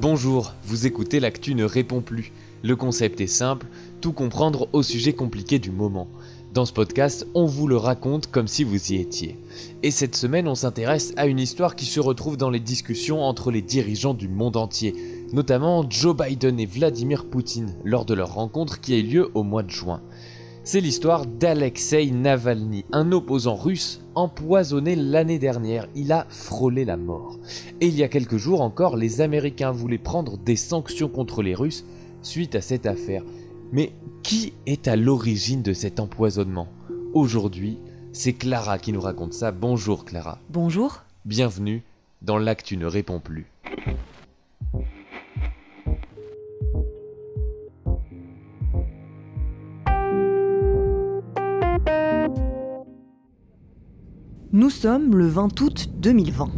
Bonjour, vous écoutez L'actu ne répond plus. Le concept est simple, tout comprendre au sujet compliqué du moment. Dans ce podcast, on vous le raconte comme si vous y étiez. Et cette semaine, on s'intéresse à une histoire qui se retrouve dans les discussions entre les dirigeants du monde entier, notamment Joe Biden et Vladimir Poutine, lors de leur rencontre qui a eu lieu au mois de juin. C'est l'histoire d'Alexei Navalny, un opposant russe empoisonné l'année dernière. Il a frôlé la mort. Et il y a quelques jours encore, les Américains voulaient prendre des sanctions contre les Russes suite à cette affaire. Mais qui est à l'origine de cet empoisonnement? Aujourd'hui, c'est Clara qui nous raconte ça. Bonjour Clara. Bonjour. Bienvenue dans L'actu ne répond plus. Nous sommes le 20 août 2020.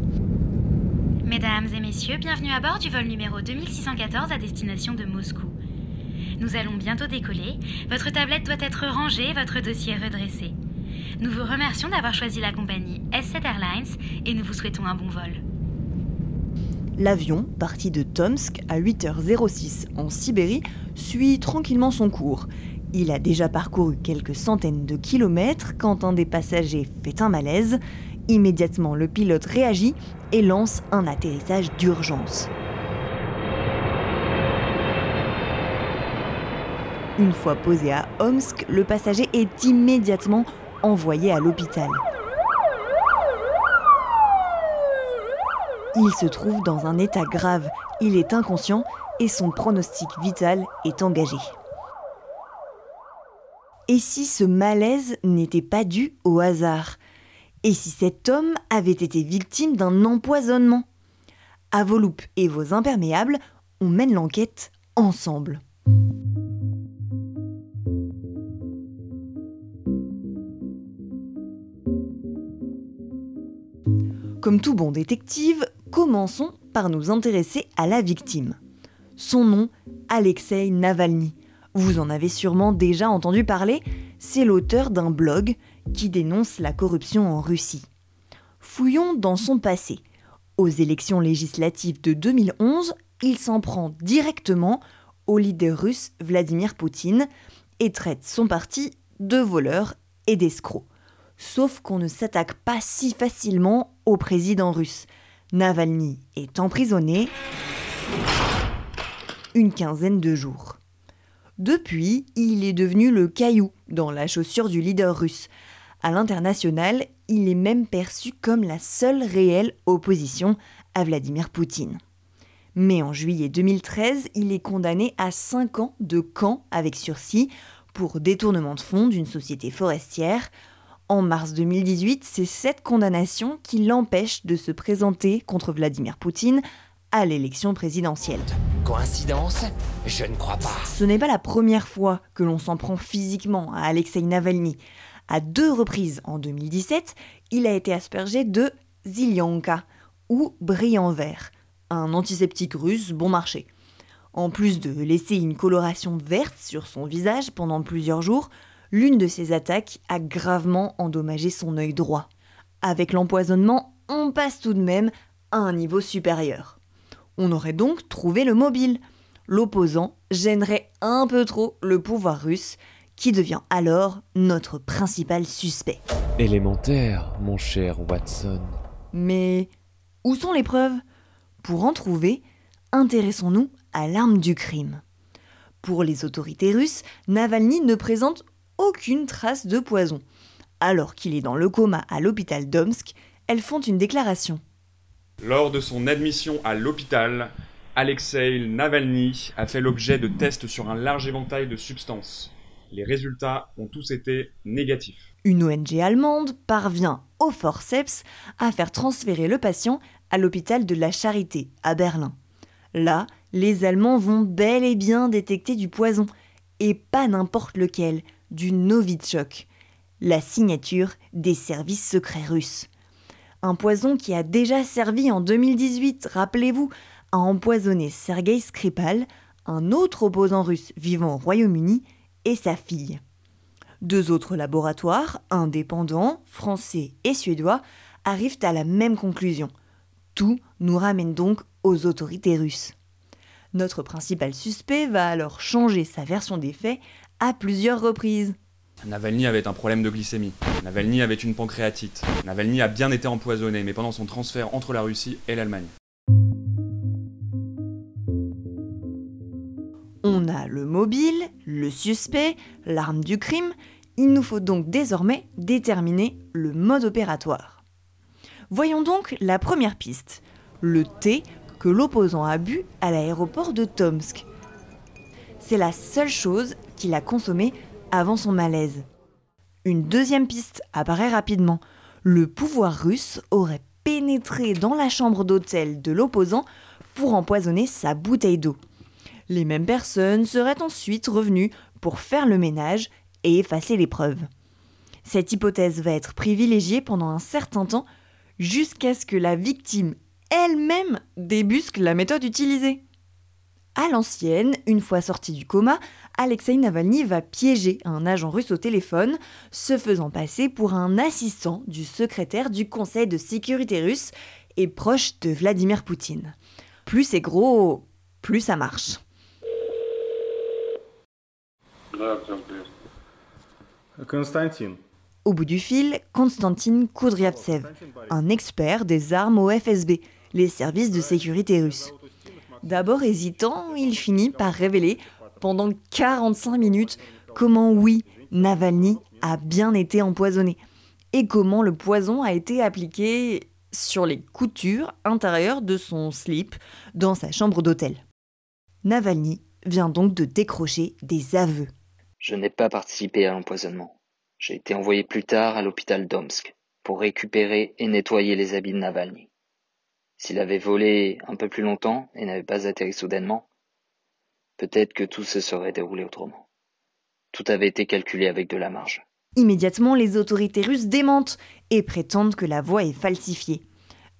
Mesdames et messieurs, bienvenue à bord du vol numéro 2614 à destination de Moscou. Nous allons bientôt décoller. Votre tablette doit être rangée, votre dossier redressé. Nous vous remercions d'avoir choisi la compagnie S7 Airlines et nous vous souhaitons un bon vol. L'avion, parti de Tomsk à 8h06 en Sibérie, suit tranquillement son cours. Il a déjà parcouru quelques centaines de kilomètres quand un des passagers fait un malaise. Immédiatement, le pilote réagit et lance un atterrissage d'urgence. Une fois posé à Omsk, le passager est immédiatement envoyé à l'hôpital. Il se trouve dans un état grave, il est inconscient et son pronostic vital est engagé. Et si ce malaise n'était pas dû au hasard? Et si cet homme avait été victime d'un empoisonnement? À vos loupes et vos imperméables, on mène l'enquête ensemble. Comme tout bon détective, commençons par nous intéresser à la victime. Son nom, Alexei Navalny. Vous en avez sûrement déjà entendu parler, c'est l'auteur d'un blog qui dénonce la corruption en Russie. Fouillons dans son passé. Aux élections législatives de 2011, il s'en prend directement au leader russe Vladimir Poutine et traite son parti de voleur et d'escroc. Sauf qu'on ne s'attaque pas si facilement au président russe. Navalny est emprisonné une quinzaine de jours. Depuis, il est devenu le caillou dans la chaussure du leader russe. À l'international, il est même perçu comme la seule réelle opposition à Vladimir Poutine. Mais en juillet 2013, il est condamné à 5 ans de camp avec sursis pour détournement de fonds d'une société forestière. En mars 2018, c'est cette condamnation qui l'empêche de se présenter contre Vladimir Poutine à l'élection présidentielle. Coïncidence Je ne crois pas. Ce n'est pas la première fois que l'on s'en prend physiquement à Alexei Navalny. À deux reprises en 2017, il a été aspergé de Zilyanka, ou brillant vert, un antiseptique russe bon marché. En plus de laisser une coloration verte sur son visage pendant plusieurs jours, l'une de ses attaques a gravement endommagé son œil droit. Avec l'empoisonnement, on passe tout de même à un niveau supérieur. On aurait donc trouvé le mobile. L'opposant gênerait un peu trop le pouvoir russe, qui devient alors notre principal suspect. Élémentaire, mon cher Watson. Mais où sont les preuves? Pour en trouver, intéressons-nous à l'arme du crime. Pour les autorités russes, Navalny ne présente aucune trace de poison. Alors qu'il est dans le coma à l'hôpital d'Omsk, elles font une déclaration. Lors de son admission à l'hôpital, Alexei Navalny a fait l'objet de tests sur un large éventail de substances. Les résultats ont tous été négatifs. Une ONG allemande parvient au forceps à faire transférer le patient à l'hôpital de la Charité à Berlin. Là, les Allemands vont bel et bien détecter du poison, et pas n'importe lequel, du Novichok, la signature des services secrets russes. Un poison qui a déjà servi en 2018, rappelez-vous, à empoisonner Sergei Skripal, un autre opposant russe vivant au Royaume-Uni, et sa fille. Deux autres laboratoires, indépendants, français et suédois, arrivent à la même conclusion. Tout nous ramène donc aux autorités russes. Notre principal suspect va alors changer sa version des faits à plusieurs reprises. Navalny avait un problème de glycémie. Navalny avait une pancréatite. Navalny a bien été empoisonné, mais pendant son transfert entre la Russie et l'Allemagne. On a le mobile, le suspect, l'arme du crime. Il nous faut donc désormais déterminer le mode opératoire. Voyons donc la première piste, le thé que l'opposant a bu à l'aéroport de Tomsk. C'est la seule chose qu'il a consommée avant son malaise. Une deuxième piste apparaît rapidement. Le pouvoir russe aurait pénétré dans la chambre d'hôtel de l'opposant pour empoisonner sa bouteille d'eau. Les mêmes personnes seraient ensuite revenues pour faire le ménage et effacer les preuves. Cette hypothèse va être privilégiée pendant un certain temps jusqu'à ce que la victime elle-même débusque la méthode utilisée. À l'ancienne, une fois sorti du coma, Alexei Navalny va piéger un agent russe au téléphone, se faisant passer pour un assistant du secrétaire du Conseil de sécurité russe et proche de Vladimir Poutine. Plus c'est gros, plus ça marche. Au bout du fil, Konstantin Kudryavtsev, un expert des armes au FSB, les services de sécurité russes. D'abord hésitant, il finit par révéler pendant 45 minutes comment oui, Navalny a bien été empoisonné et comment le poison a été appliqué sur les coutures intérieures de son slip dans sa chambre d'hôtel. Navalny vient donc de décrocher des aveux. Je n'ai pas participé à l'empoisonnement. J'ai été envoyé plus tard à l'hôpital d'Omsk pour récupérer et nettoyer les habits de Navalny. S'il avait volé un peu plus longtemps et n'avait pas atterri soudainement, peut-être que tout se serait déroulé autrement. Tout avait été calculé avec de la marge. Immédiatement, les autorités russes démentent et prétendent que la voix est falsifiée.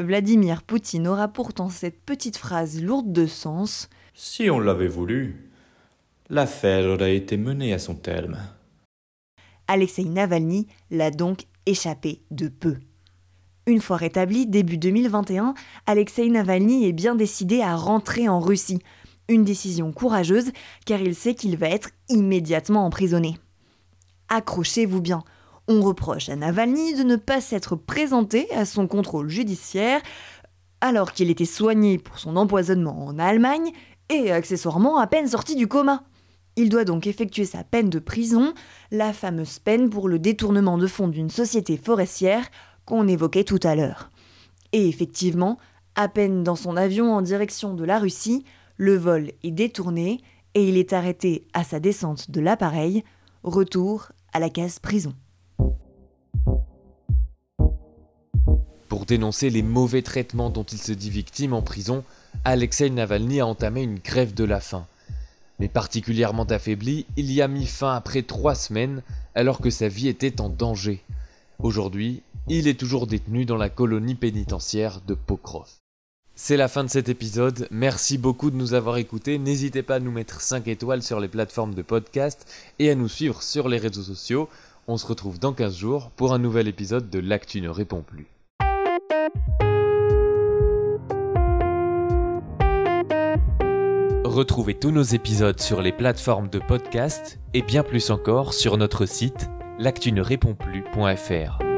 Vladimir Poutine aura pourtant cette petite phrase lourde de sens Si on l'avait voulu, l'affaire aurait été menée à son terme. Alexei Navalny l'a donc échappé de peu. Une fois rétabli, début 2021, Alexei Navalny est bien décidé à rentrer en Russie. Décision courageuse car il sait qu'il va être immédiatement emprisonné. Accrochez-vous bien, on reproche à Navalny de ne pas s'être présenté à son contrôle judiciaire alors qu'il était soigné pour son empoisonnement en Allemagne et accessoirement à peine sorti du coma. Il doit donc effectuer sa peine de prison, la fameuse peine pour le détournement de fonds d'une société forestière qu'on évoquait tout à l'heure. Et effectivement, à peine dans son avion en direction de la Russie, le vol est détourné et il est arrêté à sa descente de l'appareil, retour à la case prison. Pour dénoncer les mauvais traitements dont il se dit victime en prison, Alexei Navalny a entamé une grève de la faim. Mais particulièrement affaibli, il y a mis fin après trois semaines alors que sa vie était en danger. Aujourd'hui, il est toujours détenu dans la colonie pénitentiaire de Pokrov. C'est la fin de cet épisode, merci beaucoup de nous avoir écoutés, n'hésitez pas à nous mettre 5 étoiles sur les plateformes de podcast et à nous suivre sur les réseaux sociaux. On se retrouve dans 15 jours pour un nouvel épisode de L'actu ne répond plus. Retrouvez tous nos épisodes sur les plateformes de podcast et bien plus encore sur notre site l'actu ne répond plus.fr.